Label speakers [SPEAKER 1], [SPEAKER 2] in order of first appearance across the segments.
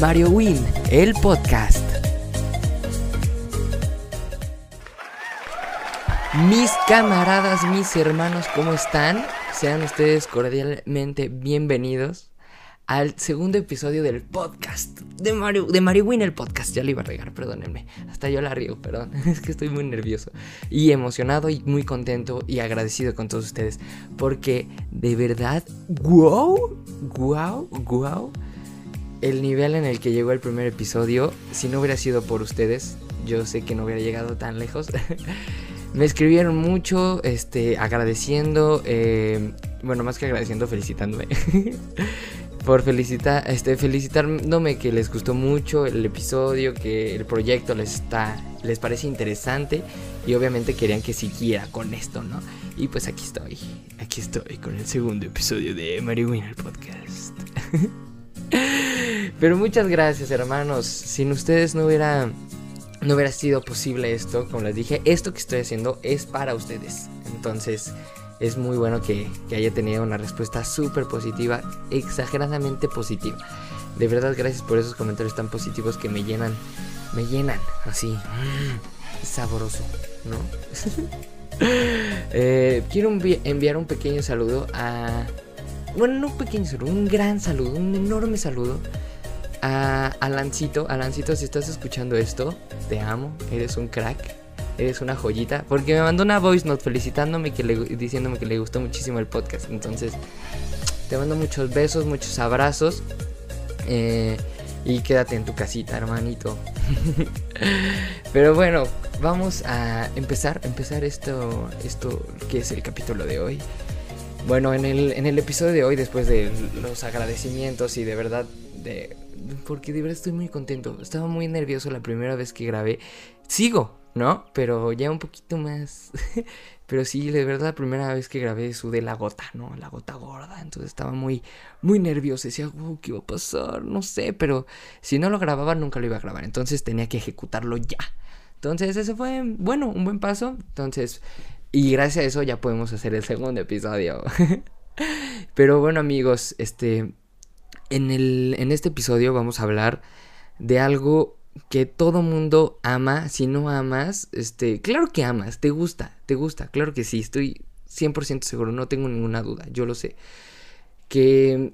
[SPEAKER 1] Mario Win, el podcast. Mis camaradas, mis hermanos, ¿cómo están? Sean ustedes cordialmente bienvenidos al segundo episodio del podcast de Mario, de Mario Win, el podcast. Ya lo iba a regar, perdónenme. Hasta yo la riego, perdón. Es que estoy muy nervioso y emocionado y muy contento y agradecido con todos ustedes. Porque de verdad, wow, wow, wow. El nivel en el que llegó el primer episodio, si no hubiera sido por ustedes, yo sé que no hubiera llegado tan lejos. Me escribieron mucho, este, agradeciendo, eh, bueno, más que agradeciendo, felicitándome. por felicitar, este, felicitándome que les gustó mucho el episodio, que el proyecto les está, les parece interesante y obviamente querían que siguiera con esto, ¿no? Y pues aquí estoy, aquí estoy con el segundo episodio de Mary Winner Podcast. Pero muchas gracias, hermanos. Sin ustedes no hubiera no hubiera sido posible esto, como les dije, esto que estoy haciendo es para ustedes. Entonces, es muy bueno que, haya tenido una respuesta súper positiva, exageradamente positiva. De verdad, gracias por esos comentarios tan positivos que me llenan, me llenan así, mm, sabroso, ¿no? Eh, quiero enviar un pequeño saludo a... Bueno, no un pequeño saludo, un gran saludo, un enorme saludo a Alancito. Alancito, si estás escuchando esto, te amo, eres un crack eres una joyita. Porque me mandó una voice note felicitándome, que le, diciéndome que le gustó muchísimo el podcast. Entonces, te mando muchos besos, muchos abrazos. Eh, y quédate en tu casita, hermanito. Pero bueno, vamos a empezar, empezar esto, esto que es el capítulo de hoy. Bueno, en el, en el episodio de hoy, después de los agradecimientos y de verdad, de, porque de verdad estoy muy contento. Estaba muy nervioso la primera vez que grabé. Sigo, ¿no? Pero ya un poquito más. Pero sí, de verdad, la primera vez que grabé sudé la gota, ¿no? La gota gorda. Entonces estaba muy, muy nervioso. Decía, oh, ¿qué iba a pasar? No sé, pero si no lo grababa, nunca lo iba a grabar. Entonces tenía que ejecutarlo ya. Entonces, ese fue, bueno, un buen paso. Entonces, y gracias a eso ya podemos hacer el segundo episodio. pero bueno, amigos, este. En, el, en este episodio vamos a hablar de algo que todo mundo ama, si no amas, este, claro que amas, te gusta, te gusta, claro que sí, estoy 100% seguro, no tengo ninguna duda, yo lo sé. Que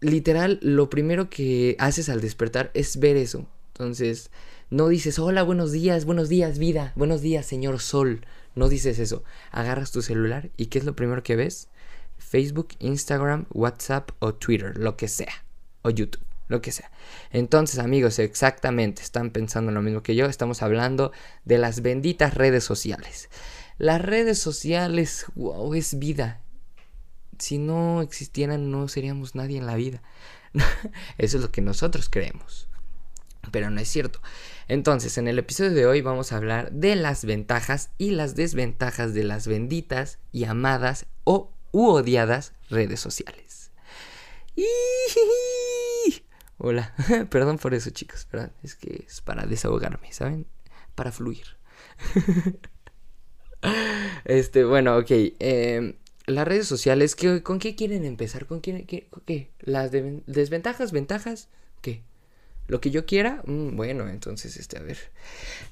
[SPEAKER 1] literal lo primero que haces al despertar es ver eso. Entonces, no dices, hola, buenos días, buenos días, vida, buenos días, señor sol. No dices eso. Agarras tu celular y ¿qué es lo primero que ves? Facebook, Instagram, WhatsApp o Twitter, lo que sea. O YouTube lo que sea. Entonces, amigos, exactamente, están pensando lo mismo que yo, estamos hablando de las benditas redes sociales. Las redes sociales, wow, es vida. Si no existieran, no seríamos nadie en la vida. Eso es lo que nosotros creemos. Pero no es cierto. Entonces, en el episodio de hoy vamos a hablar de las ventajas y las desventajas de las benditas y amadas o u odiadas redes sociales. Hola, perdón por eso chicos, ¿verdad? Es que es para desahogarme, ¿saben? Para fluir. este, bueno, ok. Em, las redes sociales, ¿qué, ¿con qué quieren empezar? ¿Con qué? qué, ¿Las desventajas? ¿Ventajas? ¿Qué? ¿Lo que yo quiera? Mm, bueno, entonces, este, a ver.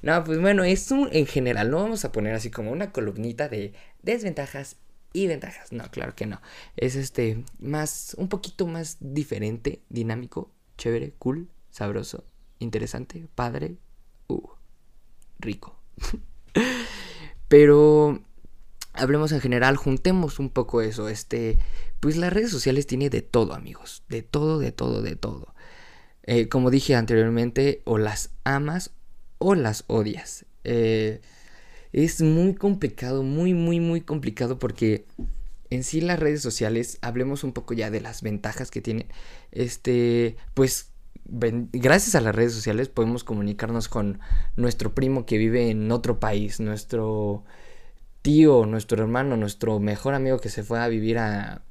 [SPEAKER 1] No, pues bueno, es un, en general, no vamos a poner así como una columnita de desventajas y ventajas. No, claro que no. Es este, más, un poquito más diferente, dinámico, chévere, cool, sabroso, interesante, padre, uh, rico. Pero hablemos en general, juntemos un poco eso, este, pues las redes sociales tiene de todo, amigos, de todo, de todo, de todo. Eh, como dije anteriormente, o las amas o las odias. Eh, es muy complicado, muy, muy, muy complicado porque en sí las redes sociales, hablemos un poco ya de las ventajas que tienen. Este, pues gracias a las redes sociales podemos comunicarnos con nuestro primo que vive en otro país, nuestro tío, nuestro hermano, nuestro mejor amigo que se fue a vivir a,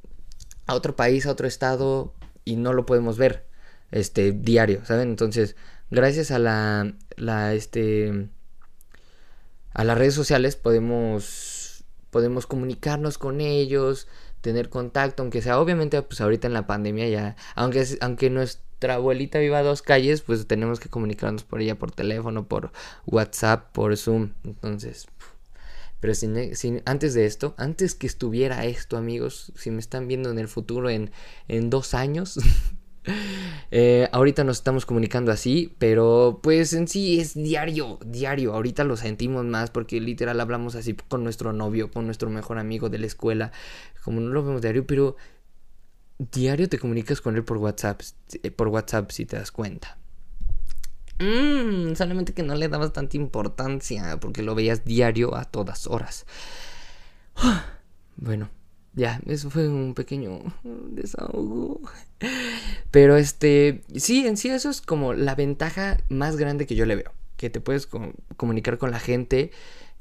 [SPEAKER 1] a otro país, a otro estado y no lo podemos ver este diario, ¿saben? Entonces, gracias a la la este a las redes sociales podemos podemos comunicarnos con ellos, tener contacto, aunque sea obviamente pues ahorita en la pandemia ya, aunque, aunque nuestra abuelita viva a dos calles, pues tenemos que comunicarnos por ella por teléfono, por WhatsApp, por Zoom. Entonces, pero sin, antes de esto, antes que estuviera esto, amigos, si me están viendo en el futuro en, en dos años, eh, ahorita nos estamos comunicando así, pero pues en sí es diario, diario. Ahorita lo sentimos más porque literal hablamos así con nuestro novio, con nuestro mejor amigo de la escuela, como no lo vemos diario, pero diario te comunicas con él por WhatsApp, eh, por WhatsApp si te das cuenta. Mmm, solamente que no le dabas tanta importancia porque lo veías diario a todas horas. Bueno, ya, eso fue un pequeño desahogo. Pero este, sí, en sí eso es como la ventaja más grande que yo le veo. Que te puedes comunicar con la gente.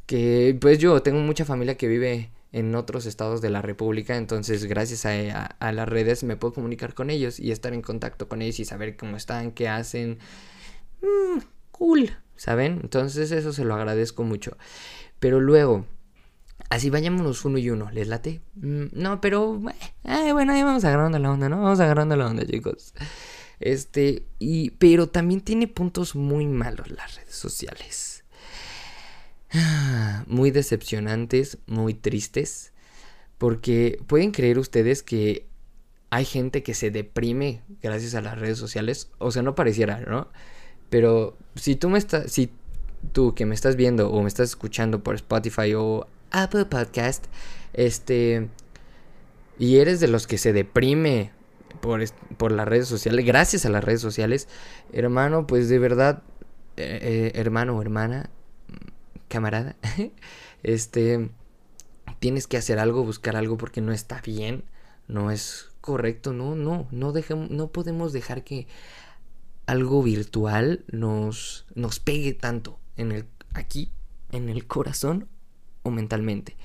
[SPEAKER 1] Que pues yo tengo mucha familia que vive en otros estados de la República, entonces gracias a, las redes me puedo comunicar con ellos y estar en contacto con ellos y saber cómo están, qué hacen. Mm, cool, ¿saben? Entonces eso se lo agradezco mucho. Pero luego, así vayámonos uno y uno, ¿les late? Mm, no, pero bueno, ahí vamos agarrando la onda, ¿no? Vamos agarrando la onda, chicos. Este, y, pero también tiene puntos muy malos las redes sociales. muy decepcionantes, muy tristes, porque pueden creer ustedes que hay gente que se deprime gracias a las redes sociales, o sea, no pareciera, ¿no? Pero si tú me estás, si tú que me estás viendo o me estás escuchando por Spotify o Apple Podcast, este, y eres de los que se deprime por, por las redes sociales, gracias a las redes sociales, hermano, pues de verdad, eh, eh, hermano o hermana, camarada, este, tienes que hacer algo, buscar algo porque no está bien, no es correcto, no, no, no, dejemos, no podemos dejar que algo virtual nos, nos pegue tanto en el, aquí, en el corazón o mentalmente.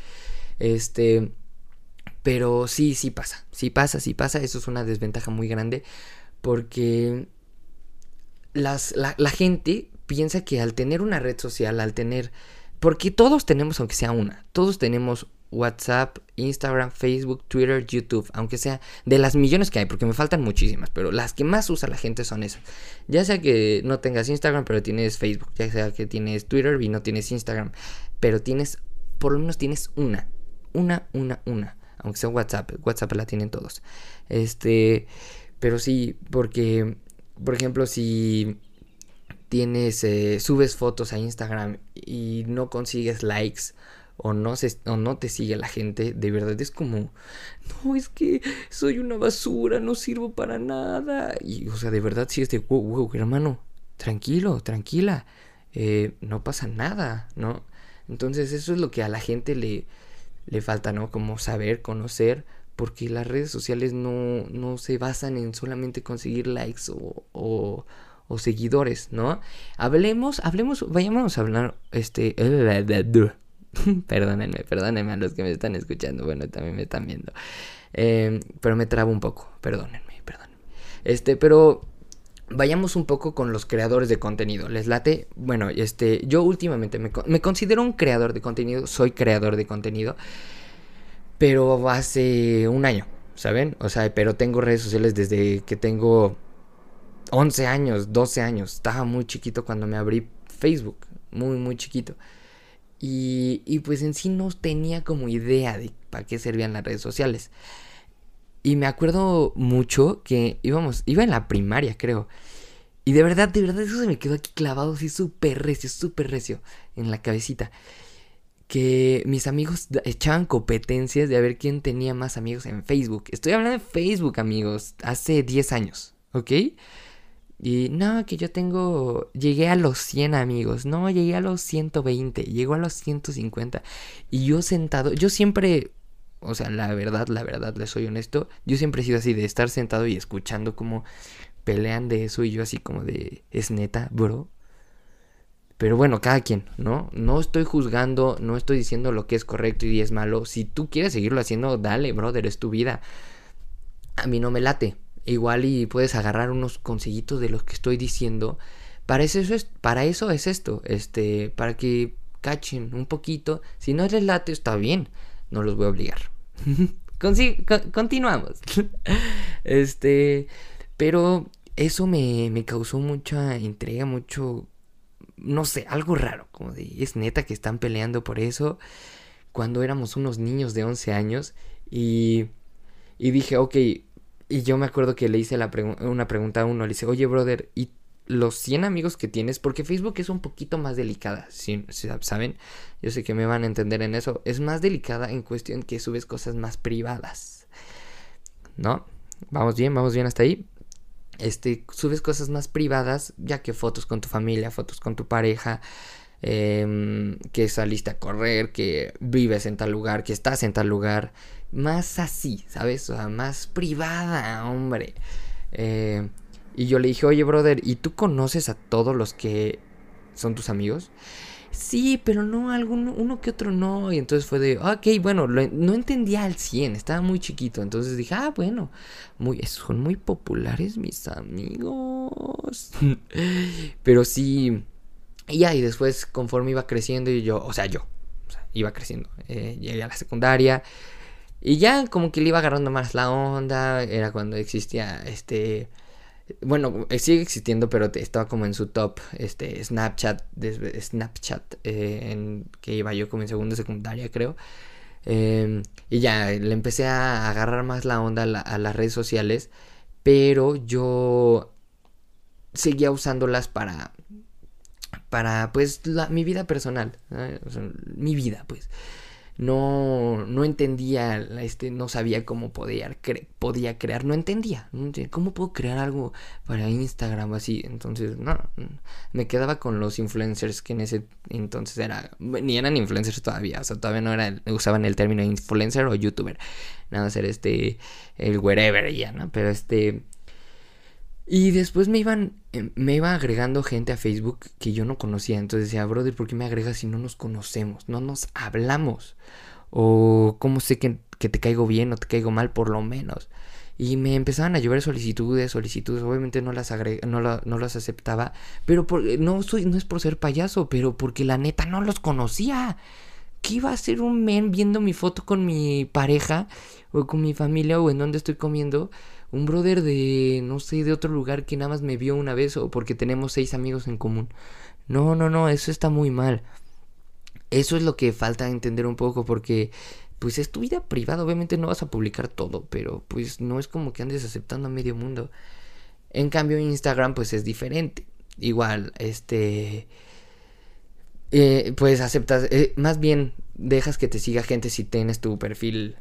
[SPEAKER 1] Este, pero sí, sí pasa, sí pasa, sí pasa, eso es una desventaja muy grande porque las, la, la gente piensa que al tener una red social, al tener... Porque todos tenemos, aunque sea una, todos tenemos WhatsApp, Instagram, Facebook, Twitter, YouTube, aunque sea de las millones que hay, porque me faltan muchísimas, pero las que más usa la gente son esas. Ya sea que no tengas Instagram, pero tienes Facebook, ya sea que tienes Twitter y no tienes Instagram, pero tienes, por lo menos tienes una, una, una, una, aunque sea WhatsApp, WhatsApp la tienen todos. Este, pero sí, porque, por ejemplo, si tienes, eh, subes fotos a Instagram y no consigues likes o no, se, o no te sigue la gente, de verdad es como, no, es que soy una basura, no sirvo para nada. Y, o sea, de verdad sí es de, wow, wow, hermano, tranquilo, tranquila, eh, no pasa nada, ¿no? Entonces eso es lo que a la gente le, le falta, ¿no? Como saber, conocer, porque las redes sociales no, no se basan en solamente conseguir likes o o seguidores, ¿no? Hablemos, hablemos, vayámonos a hablar, este, perdónenme, perdónenme a los que me están escuchando, bueno, también me están viendo, em, pero me trabo un poco, perdónenme, perdónenme, este, pero vayamos un poco con los creadores de contenido, ¿les late? Bueno, este, yo últimamente me, considero un creador de contenido, soy creador de contenido, pero hace un año, ¿saben? O sea, pero tengo redes sociales desde que tengo 11 años, 12 años. Estaba muy chiquito cuando me abrí Facebook. Muy, muy chiquito. Y, y pues en sí no tenía como idea de para qué servían las redes sociales. Y me acuerdo mucho que íbamos, iba en la primaria, creo. Y de verdad, de verdad, eso se me quedó aquí clavado así súper recio, súper recio en la cabecita. Que mis amigos echaban competencias de a ver quién tenía más amigos en Facebook. Estoy hablando de Facebook, amigos, hace 10 años, ¿ok? Y no, que yo tengo, llegué a los 100 amigos, no, llegué a los 120, llegó a los 150. Y yo sentado, yo siempre, o sea, la verdad, la verdad, les soy honesto, yo siempre he sido así de estar sentado y escuchando como pelean de eso y yo así como de, es neta, bro. Pero bueno, cada quien, ¿no? No estoy juzgando, no estoy diciendo lo que es correcto y es malo. Si tú quieres seguirlo haciendo, dale, brother, es tu vida. A mí no me late igual y puedes agarrar unos consejitos de los que estoy diciendo. Para eso, es, para eso es esto, este, para que cachen un poquito. Si no les late, está bien, no los voy a obligar. continuamos. este, pero eso me, me causó mucha intriga, mucho, no sé, algo raro, como de, es neta que están peleando por eso cuando éramos unos niños de 11 años y, y dije, ok, y yo me acuerdo que le hice la una pregunta a uno, le dice, oye brother, ¿y los 100 amigos que tienes? Porque Facebook es un poquito más delicada, si, ¿saben? Yo sé que me van a entender en eso, es más delicada en cuestión que subes cosas más privadas, ¿no? Vamos bien, vamos bien hasta ahí este, subes cosas más privadas, ya que fotos con tu familia, fotos con tu pareja, em, que saliste a correr, que vives en tal lugar, que estás en tal lugar, más así, ¿sabes? O sea, más privada, hombre. Eh, y yo le dije, oye, brother, ¿y tú conoces a todos los que son tus amigos? sí, pero no, alguno, uno que otro no. Y entonces fue de, ok, bueno, no entendía al 100, estaba muy chiquito. Entonces dije, ah, bueno, muy, son muy populares mis amigos. pero sí, y ya, y después conforme iba creciendo y yo, o sea, yo, o sea, iba creciendo, eh, llegué a la secundaria. Y ya como que le iba agarrando más la onda, era cuando existía este bueno, eh, sigue existiendo, pero estaba como en su top, este, Snapchat, Snapchat, eh, que iba yo como en segunda secundaria, creo. Em, y ya, le empecé a agarrar más la onda a, las redes sociales, pero yo seguía usándolas para, para, pues, mi vida personal, mi vida, pues no, no entendía, este, no sabía cómo podía, podía crear, no entendía, cómo puedo crear algo para Instagram así, entonces no, me quedaba con los influencers que en ese entonces era, ni eran influencers todavía, o sea, todavía no era, usaban el término influencer o youtuber, nada más era este, el wherever ya, ¿no? Pero este, y después me iban, em, me iba agregando gente a Facebook que yo no conocía. Entonces decía, brother, ¿por qué me agregas si no nos conocemos? No nos hablamos. O cómo sé que, que te caigo bien o te caigo mal, por lo menos. Y me empezaban a llover solicitudes, solicitudes. Obviamente no las no, no, las aceptaba. Pero por, no, soy, no es por ser payaso, pero porque la neta no los conocía. ¿Qué iba a hacer un men viendo mi foto con mi pareja o con mi familia o en donde estoy comiendo? Un brother de, no sé, de otro lugar que nada más me vio una vez o porque tenemos seis amigos en común. No, no, no, eso está muy mal. Eso es lo que falta entender un poco porque pues es tu vida privada, obviamente no vas a publicar todo, pero pues no es como que andes aceptando a medio mundo. En cambio Instagram pues es diferente. Igual, este... Eh, pues aceptas, eh, más bien dejas que te siga gente si tienes tu perfil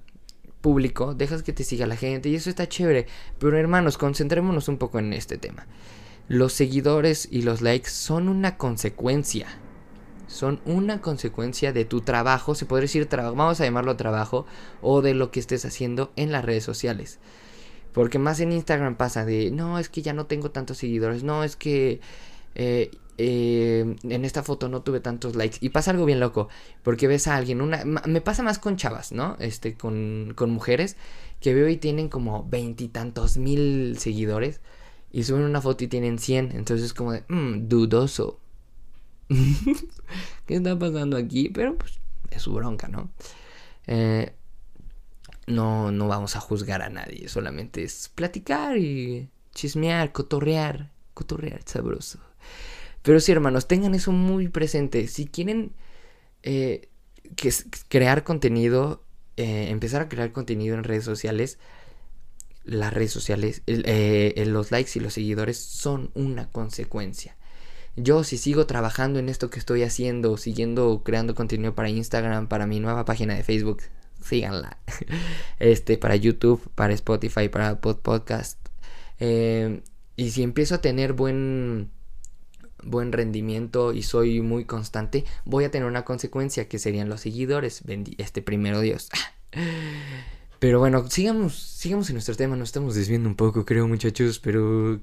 [SPEAKER 1] público, dejas que te siga la gente y eso está chévere. Pero hermanos, concentrémonos un poco en este tema. Los seguidores y los likes son una consecuencia. Son una consecuencia de tu trabajo, se podría decir trabajo, vamos a llamarlo trabajo, o de lo que estés haciendo en las redes sociales. Porque más en Instagram pasa de, no, es que ya no tengo tantos seguidores, no, es que eh, eh, en esta foto no tuve tantos likes. Y pasa algo bien loco, porque ves a alguien, una, me pasa más con chavas, ¿no? Este, con, con mujeres, que veo y tienen como veintitantos mil seguidores, y suben una foto y tienen 100, entonces es como de, mmm, dudoso. ¿Qué está pasando aquí? Pero pues es su bronca, ¿no? Eh, no, no vamos a juzgar a nadie, solamente es platicar y chismear, cotorrear, cotorrear sabroso. Pero sí, hermanos, tengan eso muy presente. Si quieren eh, crear contenido, eh, empezar a crear contenido en redes sociales, las redes sociales, eh, los likes y los seguidores son una consecuencia. Yo si sigo trabajando en esto que estoy haciendo, siguiendo creando contenido para Instagram, para mi nueva página de Facebook, síganla. Este, para YouTube, para Spotify, para podcast. y si empiezo a tener buen buen rendimiento y soy muy constante, voy a tener una consecuencia que serían los seguidores. este primero Dios. Pero bueno, sigamos, sigamos en nuestro tema, nos estamos desviando un poco, creo muchachos, pero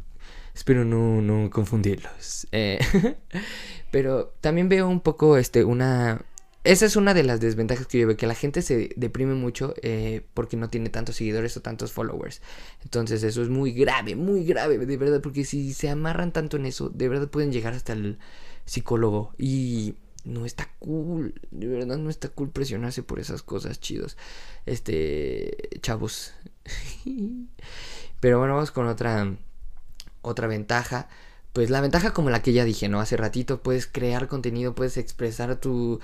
[SPEAKER 1] espero no, no confundirlos. Eh, pero también veo un poco este, una, esa es una de las desventajas que yo veo, que la gente se deprime mucho eh, porque no tiene tantos seguidores o tantos followers. Entonces eso es muy grave, muy grave, de verdad, porque si se amarran tanto en eso, de verdad pueden llegar hasta el psicólogo y no está cool, de verdad no está cool presionarse por esas cosas chidos. Este, chavos. Pero bueno, vamos con otra otra ventaja, pues la ventaja como la que ya dije, ¿no? Hace ratito puedes crear contenido, puedes expresar tu,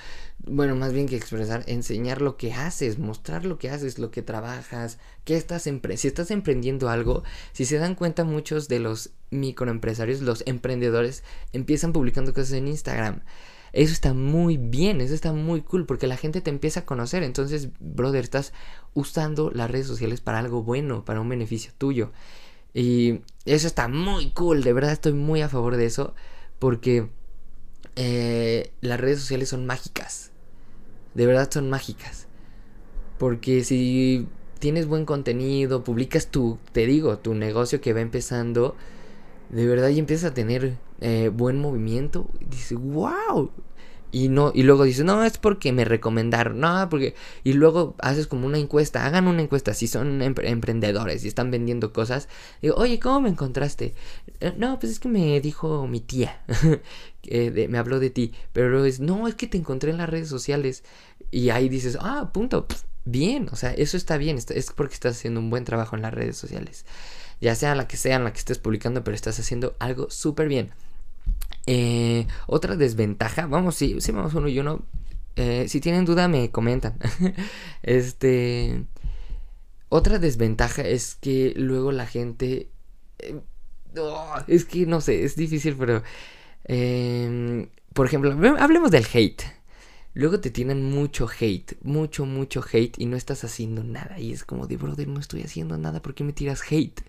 [SPEAKER 1] bueno, más bien que expresar, enseñar lo que haces, mostrar lo que haces, lo que trabajas, qué estás si estás emprendiendo algo, si se dan cuenta muchos de los microempresarios, los emprendedores empiezan publicando cosas en Instagram. Eso está muy bien, eso está muy cool porque la gente te empieza a conocer. Entonces, brother, estás usando las redes sociales para algo bueno, para un beneficio tuyo. Y eso está muy cool, de verdad estoy muy a favor de eso, porque eh, las redes sociales son mágicas. De verdad son mágicas. Porque si tienes buen contenido, publicas tu, te digo, tu negocio que va empezando, de verdad y empiezas a tener eh, buen movimiento, dices, wow, y no y luego dices, "No, es porque me recomendaron." No, porque y luego haces como una encuesta, hagan una encuesta si son emprendedores y están vendiendo cosas. Digo, "Oye, ¿cómo me encontraste?" Eh, no, pues es que me dijo mi tía. que me habló de ti, pero es, "No, es que te encontré en las redes sociales." Y ahí dices, "Ah, punto." bien, o sea, eso está bien, es porque estás haciendo un buen trabajo en las redes sociales. Ya sea la que sea en la que estés publicando, pero estás haciendo algo súper bien. Eh, otra desventaja, vamos, sí, sí, vamos uno y uno. Eh, si tienen duda, me comentan. este. Otra desventaja es que luego la gente. Eh, oh, es que no sé, es difícil, pero. Em, por ejemplo, hablemos del hate. Luego te tienen mucho hate, mucho, mucho hate y no estás haciendo nada. Y es como de, brother, no estoy haciendo nada, ¿por qué me tiras hate?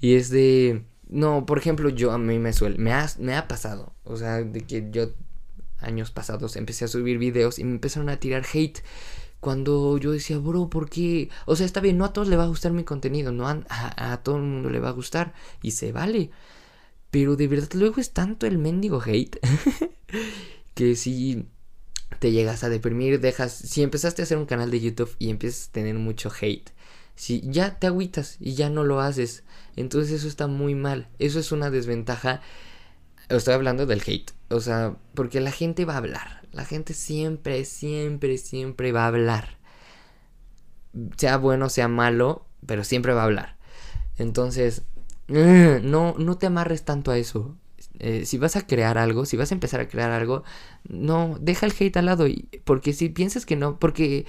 [SPEAKER 1] Y es de, no, por ejemplo, yo a mí me suele, me ha, me ha pasado, o sea, de que yo años pasados empecé a subir videos y me empezaron a tirar hate cuando yo decía, bro, ¿por qué? O sea, está bien, no a todos le va a gustar mi contenido, no a, a, todo el mundo le va a gustar y se vale. Pero de verdad luego es tanto el mendigo hate que si te llegas a deprimir, dejas, si empezaste a hacer un canal de YouTube y empiezas a tener mucho hate, si ya te agüitas y ya no lo haces, entonces eso está muy mal. Eso es una desventaja. Estoy hablando del hate. O sea, porque la gente va a hablar. La gente siempre, siempre, siempre va a hablar. Sea bueno, sea malo, pero siempre va a hablar. Entonces, no, no te amarres tanto a eso. Eh, si vas a crear algo, si vas a empezar a crear algo, no, deja el hate al lado. Porque si piensas que no, porque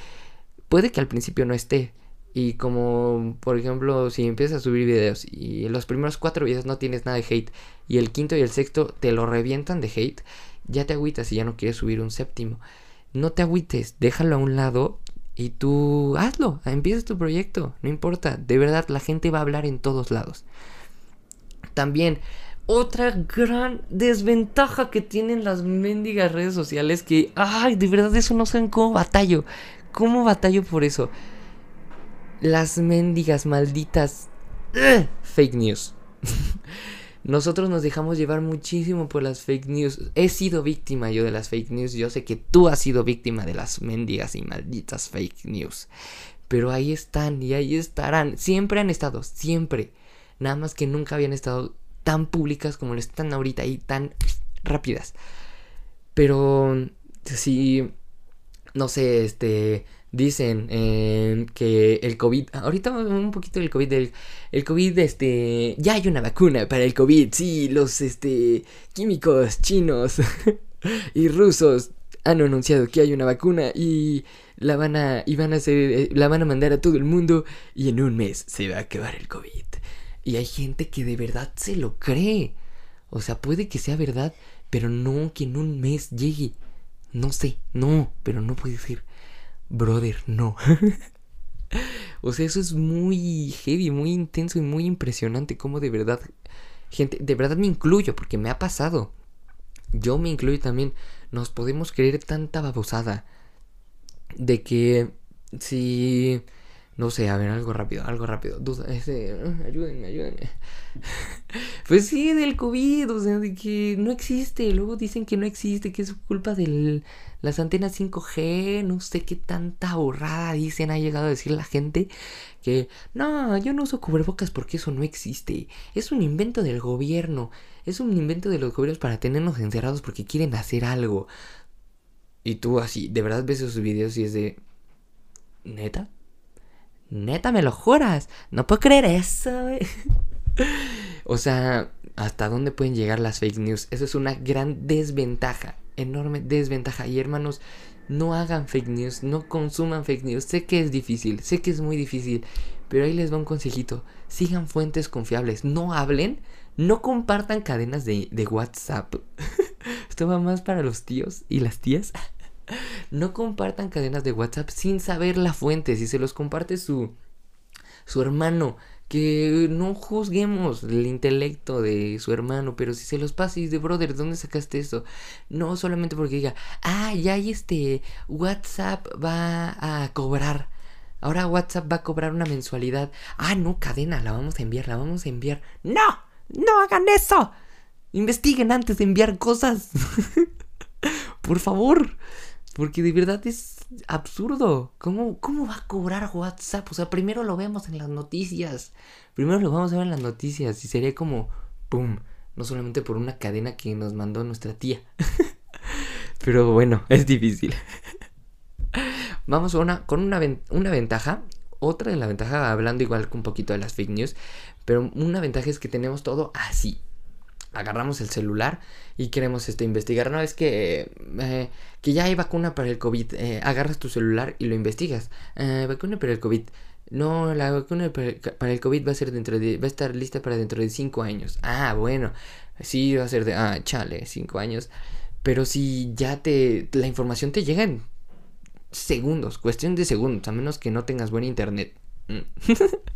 [SPEAKER 1] puede que al principio no esté y como, por ejemplo, si empiezas a subir videos y los primeros cuatro videos no tienes nada de hate y el quinto y el sexto te lo revientan de hate, ya te agüitas y ya no quieres subir un séptimo. No te agüites, déjalo a un lado y tú hazlo, empieza tu proyecto, no importa, de verdad la gente va a hablar en todos lados. También, otra gran desventaja que tienen las mendigas redes sociales que, ay, de verdad eso no saben cómo batallo, cómo batallo por eso las mendigas malditas fake news. Nosotros nos dejamos llevar muchísimo por las fake news. He sido víctima yo de las fake news. Yo sé que tú has sido víctima de las mendigas y malditas fake news. Pero ahí están y ahí estarán. Siempre han estado, siempre. Nada más que nunca habían estado tan públicas como lo están ahorita y tan rápidas. Pero si, no sé, este, dicen eh, que el COVID, ahorita un poquito del COVID, del, el COVID, este, ya hay una vacuna para el COVID, sí, los, este, químicos chinos y rusos han anunciado que hay una vacuna y la van a, y van a hacer, eh, la van a mandar a todo el mundo y en un mes se va a acabar el COVID. Y hay gente que de verdad se lo cree. O sea, puede que sea verdad, pero no que en un mes llegue. No sé, no, pero no puede ser brother, no. o sea, eso es muy heavy, muy intenso y muy impresionante. Como de verdad, gente, de verdad me incluyo porque me ha pasado. Yo me incluyo también. Nos podemos creer tanta babosada de que si no sé, a ver, algo rápido, algo rápido. Duda, este, ayúdenme, ayúdenme. pues sí, del COVID, o sea, de que no existe. Luego dicen que no existe, que es culpa de las antenas 5G. No sé qué tanta borrada dicen. Ha llegado a decir la gente que no, yo no uso cubrebocas porque eso no existe. Es un invento del gobierno. Es un invento de los gobiernos para tenernos encerrados porque quieren hacer algo. Y tú así, de verdad ves esos videos y es de... ¿Neta? Neta, me lo juras. No puedo creer eso, o sea, ¿hasta dónde pueden llegar las fake news? Eso es una gran desventaja, enorme desventaja. Y hermanos, no hagan fake news, no consuman fake news. Sé que es difícil, sé que es muy difícil, pero ahí les va un consejito. Sigan fuentes confiables, no hablen, no compartan cadenas de, de WhatsApp. Esto va más para los tíos y las tías. No compartan cadenas de WhatsApp sin saber la fuente. Si se los comparte su, su hermano, que no juzguemos el intelecto de su hermano, pero si se los pasa y de brother, ¿dónde sacaste eso? No solamente porque diga, ah, ya este WhatsApp va a cobrar. Ahora WhatsApp va a cobrar una mensualidad. Ah, no, cadena, la vamos a enviar, la vamos a enviar. No, no hagan eso. Investiguen antes de enviar cosas. Por favor. Porque de verdad es absurdo. ¿Cómo, ¿Cómo va a cobrar WhatsApp? O sea, primero lo vemos en las noticias. Primero lo vamos a ver en las noticias. Y sería como, ¡pum! No solamente por una cadena que nos mandó nuestra tía. Pero bueno, es difícil. Vamos a una, con una, una ventaja. Otra de la ventaja, hablando igual un poquito de las fake news. Pero una ventaja es que tenemos todo así agarramos el celular y queremos este, investigar. No es que, eh, que ya hay vacuna para el COVID. Eh, agarras tu celular y lo investigas. Eh, vacuna para el COVID. No, la vacuna para el COVID va a ser dentro de, va a estar lista para dentro de 5 años. Ah, bueno. Sí, va a ser de, ah, chale, 5 años. Pero si ya te, la información te llega en segundos, cuestión de segundos, a menos que no tengas buen internet.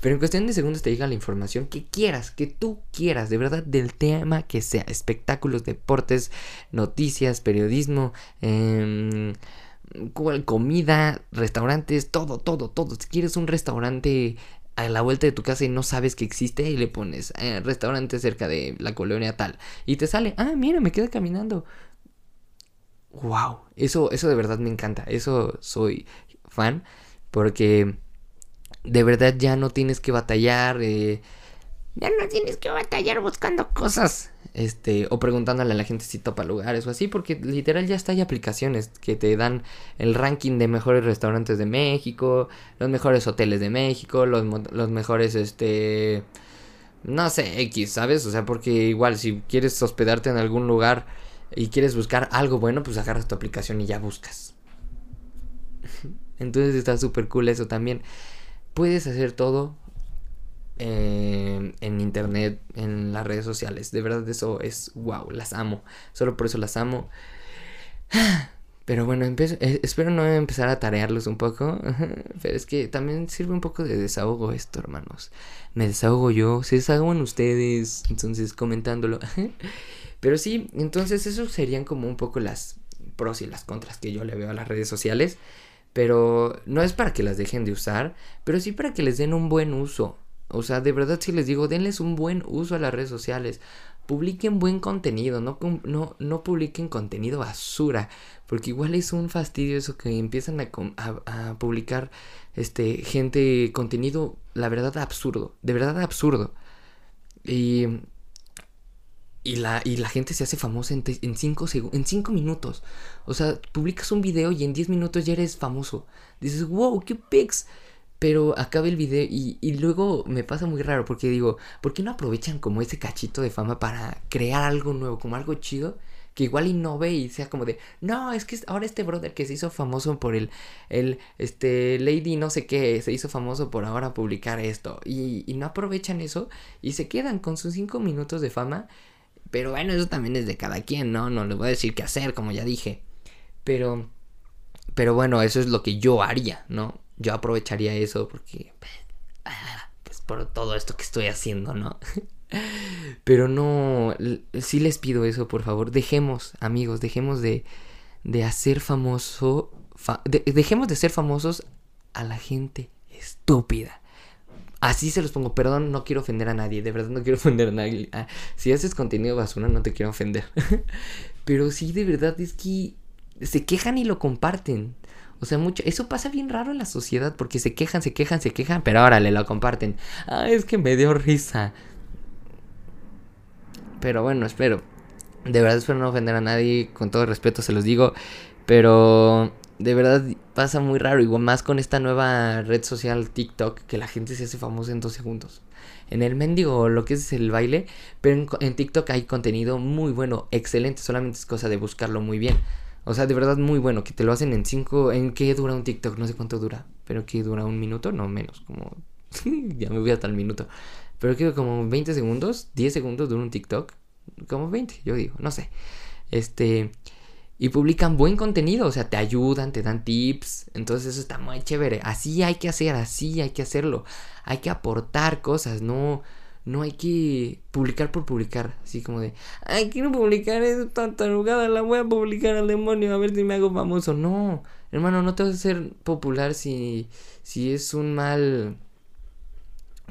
[SPEAKER 1] Pero en cuestión de segundos te llega la información que quieras, que tú quieras, de verdad, del tema que sea. Espectáculos, deportes, noticias, periodismo, eh, comida, restaurantes, todo, todo, todo. Si quieres un restaurante a la vuelta de tu casa y no sabes que existe y le pones eh, restaurante cerca de la colonia tal y te sale, ah, mira, me queda caminando. Wow, eso, eso de verdad me encanta, eso soy fan porque de verdad ya no tienes que batallar. Eh, ya no tienes que batallar buscando cosas. Este, o preguntándole a la gente si topa lugares o así, porque literal ya está hay aplicaciones que te dan el ranking de mejores restaurantes de México, los mejores hoteles de México, los, los mejores, este, no sé, X, ¿sabes? O sea, porque igual si quieres hospedarte en algún lugar y quieres buscar algo bueno, pues agarras tu aplicación y ya buscas. Entonces está súper cool eso también puedes hacer todo eh, en internet, en las redes sociales. De verdad eso es wow, las amo. Solo por eso las amo. Pero bueno, eh, espero no empezar a tarearlos un poco. Pero es que también sirve un poco de desahogo esto, hermanos. Me desahogo yo, se desahogan ustedes, entonces comentándolo. Pero sí, entonces eso serían como un poco las pros y las contras que yo le veo a las redes sociales. Pero no es para que las dejen de usar, pero sí para que les den un buen uso. O sea, de verdad si les digo, denles un buen uso a las redes sociales. Publiquen buen contenido, no, no, no publiquen contenido basura. Porque igual es un fastidio eso que empiezan a, a publicar este, gente contenido, la verdad, absurdo. De verdad absurdo. Y y la, y la gente se hace famosa en 5 en cinco, en cinco minutos. O sea, publicas un video y en 10 minutos ya eres famoso. Dices, wow, qué pics. Pero acaba el video y, y, luego me pasa muy raro porque digo, ¿por qué no aprovechan como ese cachito de fama para crear algo nuevo, como algo chido? Que igual innove y sea como de, no, es que ahora este brother que se hizo famoso por el, el, este, Lady no sé qué, se hizo famoso por ahora publicar esto. Y, y no aprovechan eso y se quedan con sus 5 minutos de fama pero bueno, eso también es de cada quien, ¿no? No les voy a decir qué hacer, como ya dije. Pero, pero bueno, eso es lo que yo haría, ¿no? Yo aprovecharía eso porque, pues por todo esto que estoy haciendo, ¿no? Pero no, sí les pido eso, por favor. Dejemos, amigos, dejemos de, de hacer famoso, dejemos de ser famosos a la gente estúpida. Así se los pongo, perdón, no quiero ofender a nadie, de verdad no quiero ofender a nadie. Ah, si haces contenido basura, no te quiero ofender. Pero sí, de verdad es que se quejan y lo comparten. O sea, mucho. Eso pasa bien raro en la sociedad porque se quejan, se quejan, se quejan, pero ahora le lo comparten. Ah, es que me dio risa. Pero bueno, espero. De verdad espero no ofender a nadie. Con todo respeto se los digo. Pero de verdad pasa muy raro, igual más con esta nueva red social TikTok, que la gente se hace famosa en dos segundos. En el mendigo, lo que es el baile, pero en, TikTok hay contenido muy bueno, excelente, solamente es cosa de buscarlo muy bien. O sea, de verdad muy bueno, que te lo hacen en cinco... ¿En qué dura un TikTok? No sé cuánto dura, pero que dura un minuto, no menos, como... ya me voy hasta el minuto. Pero que como 20 segundos, 10 segundos dura un TikTok. Como 20, yo digo, no sé. Este y publican buen contenido, o sea, te ayudan, te dan tips, entonces eso está muy chévere. Así hay que hacer, así hay que hacerlo. Hay que aportar cosas, no no hay que publicar por publicar, así como de, ay, quiero publicar esta tarugada, la voy a publicar al demonio a ver si me hago famoso. No, hermano, no te vas a hacer popular si si es un mal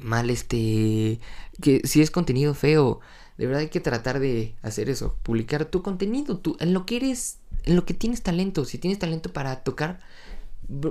[SPEAKER 1] mal este que si es contenido feo de verdad hay que tratar de hacer eso, publicar tu contenido, tú, en lo que eres, en lo que tienes talento. Si tienes talento para tocar,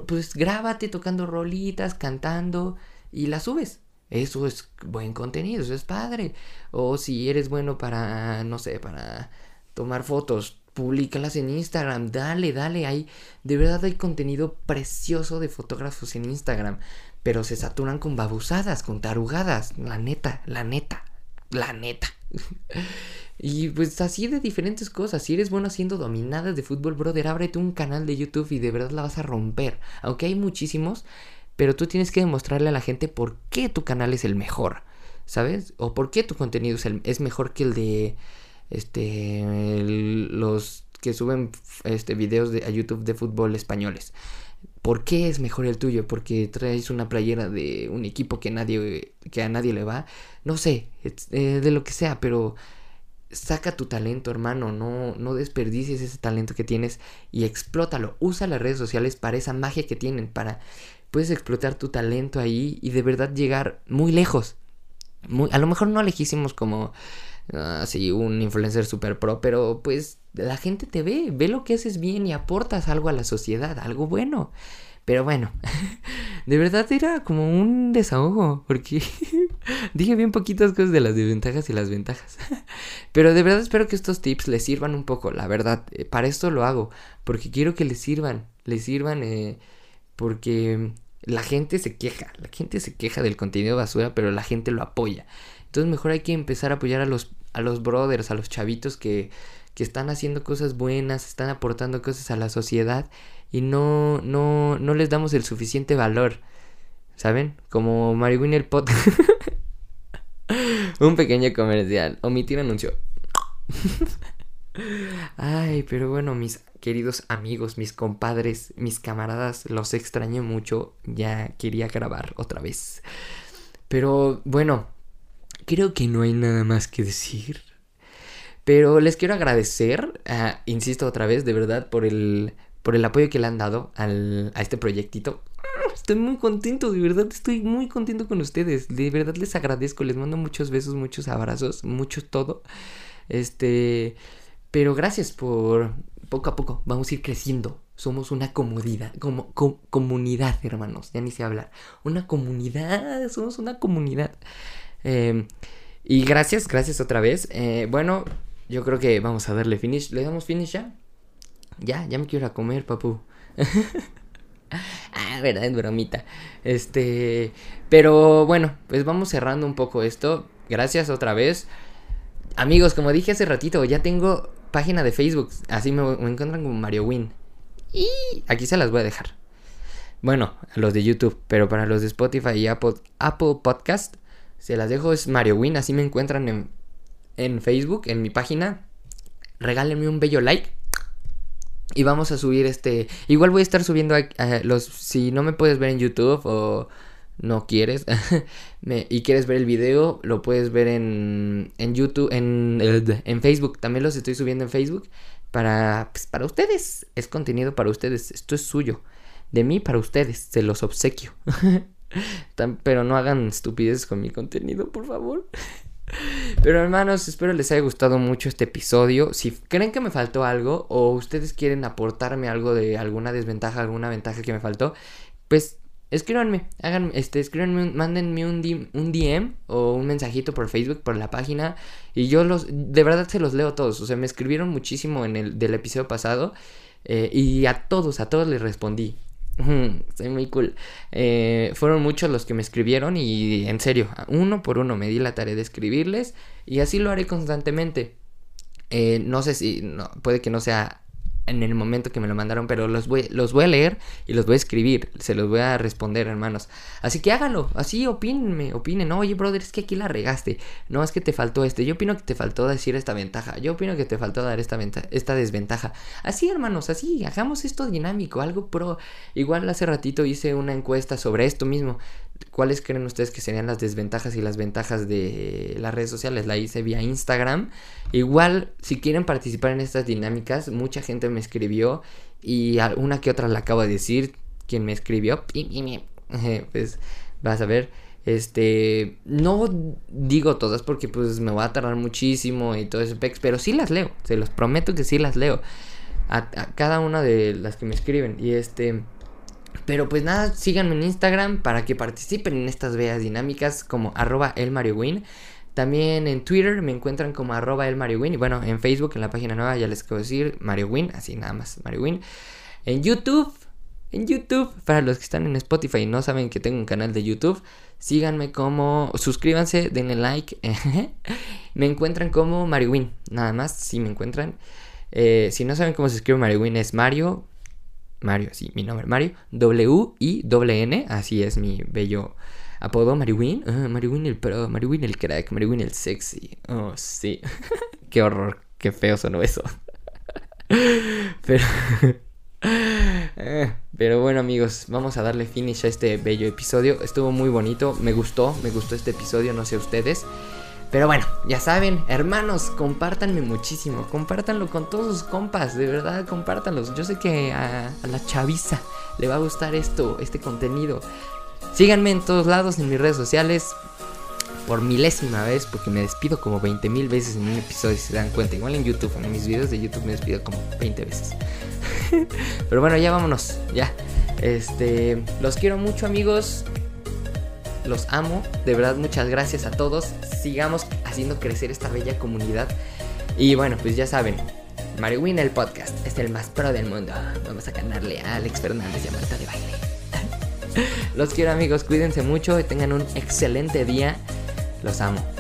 [SPEAKER 1] pues grábate tocando rolitas, cantando y las subes. Eso es buen contenido, eso es padre. O si eres bueno para, no sé, para tomar fotos, públicalas en Instagram, dale, dale, hay, de verdad hay contenido precioso de fotógrafos en Instagram, pero se saturan con babusadas, con tarugadas, la neta, la neta, la neta. y pues así de diferentes cosas. Si eres bueno haciendo dominadas de fútbol, brother, ábrete un canal de YouTube y de verdad la vas a romper. Aunque hay muchísimos, pero tú tienes que demostrarle a la gente por qué tu canal es el mejor. ¿Sabes? O por qué tu contenido es, mejor que el de este los que suben este videos de, a YouTube de fútbol españoles. ¿Por qué es mejor el tuyo? Porque traes una playera de un equipo que nadie que a nadie le va. No sé, eh, de lo que sea, pero saca tu talento, hermano, no no desperdicies ese talento que tienes y explótalo. Usa las redes sociales para esa magia que tienen, para puedes explotar tu talento ahí y de verdad llegar muy lejos. A lo mejor no lejísimos como así un influencer super pro, pero pues la gente te ve, ve lo que haces bien y aportas algo a la sociedad, algo bueno. Pero bueno, de verdad era como un desahogo, porque dije bien poquitas cosas de las desventajas y las ventajas. Pero de verdad espero que estos tips les sirvan un poco, la verdad. Eh, para esto lo hago, porque quiero que les sirvan, les sirvan, eh, porque la gente se queja, la gente se queja del contenido basura, pero la gente lo apoya. Entonces mejor hay que empezar a apoyar a los, a los brothers, a los chavitos que, que están haciendo cosas buenas, están aportando cosas a la sociedad y no, no, no les damos el suficiente valor. ¿Saben? Como Mario el podcast. Un pequeño comercial. Omitir anuncio. Ay, pero bueno, mis queridos amigos, mis compadres, mis camaradas, los extraño mucho. Ya quería grabar otra vez. Pero bueno, creo que no hay nada más que decir. Pero les quiero agradecer, ah, insisto otra vez, de verdad, por el, por el apoyo que le han dado al, a este proyectito. Estoy muy contento, de verdad, estoy muy contento con ustedes. De verdad les agradezco, les mando muchos besos, muchos abrazos, mucho todo. Este, pero gracias por poco a poco, vamos a ir creciendo. Somos una comodidad, como comunidad, hermanos, ya ni se habla. Una comunidad, somos una comunidad. Eh, y gracias, gracias otra vez. Eh, bueno, yo creo que vamos a darle finish. ¿Le damos finish ya? Ya, ya me quiero a comer, papu. ah, verdad, es bromita. Este, pero bueno, pues vamos cerrando un poco esto. Gracias otra vez. Amigos, como dije hace ratito, ya tengo página de Facebook. Así me, encuentran como Mario Win. Y aquí se las voy a dejar. Bueno, los de YouTube, pero para los de Spotify y Apple, Apple Podcast, se las dejo. Es Mario Win, así me encuentran en en Facebook, en mi página. Regálenme un bello like. Y vamos a subir este. Igual voy a estar subiendo los. Si no me puedes ver en YouTube o no quieres y quieres ver el video, lo puedes ver en, en YouTube, en, en Facebook. También los estoy subiendo en Facebook para, pues, para ustedes. Es contenido para ustedes. Esto es suyo. De mí para ustedes. Se los obsequio. Pero no hagan estupideces con mi contenido, por favor. Pero hermanos, espero les haya gustado mucho este episodio. Si creen que me faltó algo o ustedes quieren aportarme algo de alguna desventaja, alguna ventaja que me faltó, pues escríbanme, hagan, este, escríbanme, mándenme un, un DM o un mensajito por Facebook, por la página y yo los, de verdad se los leo todos. O sea, me escribieron muchísimo en el del episodio pasado. Eh, y a todos, a todos les respondí. Soy muy cool. Eh, fueron muchos los que me escribieron y en serio, uno por uno me di la tarea de escribirles y así lo haré constantemente. Eh, no sé si, no, puede que no sea en el momento que me lo mandaron, pero los voy, los voy a leer y los voy a escribir, se los voy a responder, hermanos. Así que háganlo, así opínenme, opinen. Oye, brother, es que aquí la regaste. No, es que te faltó este. Yo opino que te faltó decir esta ventaja. Yo opino que te faltó dar esta, esta desventaja. Así, hermanos, así, hagamos esto dinámico, algo pro. Igual hace ratito hice una encuesta sobre esto mismo. ¿Cuáles creen ustedes que serían las desventajas y las ventajas de las redes sociales? La hice vía Instagram. Igual, si quieren participar en estas dinámicas, mucha gente me escribió y una que otra la acabo de decir. Quien me escribió, pues vas a ver. Este, no digo todas porque pues me va a tardar muchísimo y todo pex, pero sí las leo, se los prometo que sí las leo. A cada una de las que me escriben. Y este, pero pues nada, síganme en Instagram para que participen en estas veas dinámicas como arroba elmariowin. También en Twitter me encuentran como arroba elmariowin. Y bueno, en Facebook, en la página nueva, ya les quiero decir mariowin, así nada más, mariowin. En YouTube, en YouTube, para los que están en Spotify y no saben que tengo un canal de YouTube, síganme como, suscríbanse, denle like. me encuentran como mariowin, nada más, si me encuentran. Eh, si no saben cómo se escribe mariowin, es Mario Mario, así, mi nombre, Mario, W-I-N, así es mi bello apodo, Mariwin, uh, Mariwin el pro, Mariwin el crack, Mariwin el sexy, oh, sí, qué horror, qué feo sonó eso, pero... Pero bueno amigos, vamos a darle finish a este bello episodio. Estuvo muy bonito, me gustó, me gustó este episodio, no sé ustedes. Pero bueno, ya saben, hermanos, compártanme muchísimo. Compártanlo con todos sus compas, de verdad, compártanlos. Yo sé que a, la chaviza le va a gustar esto, este contenido. Síganme en todos lados, en mis redes sociales. Por milésima vez, porque me despido como 20 mil veces en un episodio, si se dan cuenta. Igual en YouTube, en mis videos de YouTube me despido como 20 veces. Pero bueno, ya vámonos, ya. Este, los quiero mucho, amigos los amo. De verdad, muchas gracias a todos. Sigamos haciendo crecer esta bella comunidad. Y bueno, pues ya saben, Mario Win el podcast es el más pro del mundo. Vamos a ganarle a Alex Fernández y a Marta de Baile. Los quiero amigos, cuídense mucho y tengan un excelente día. Los amo.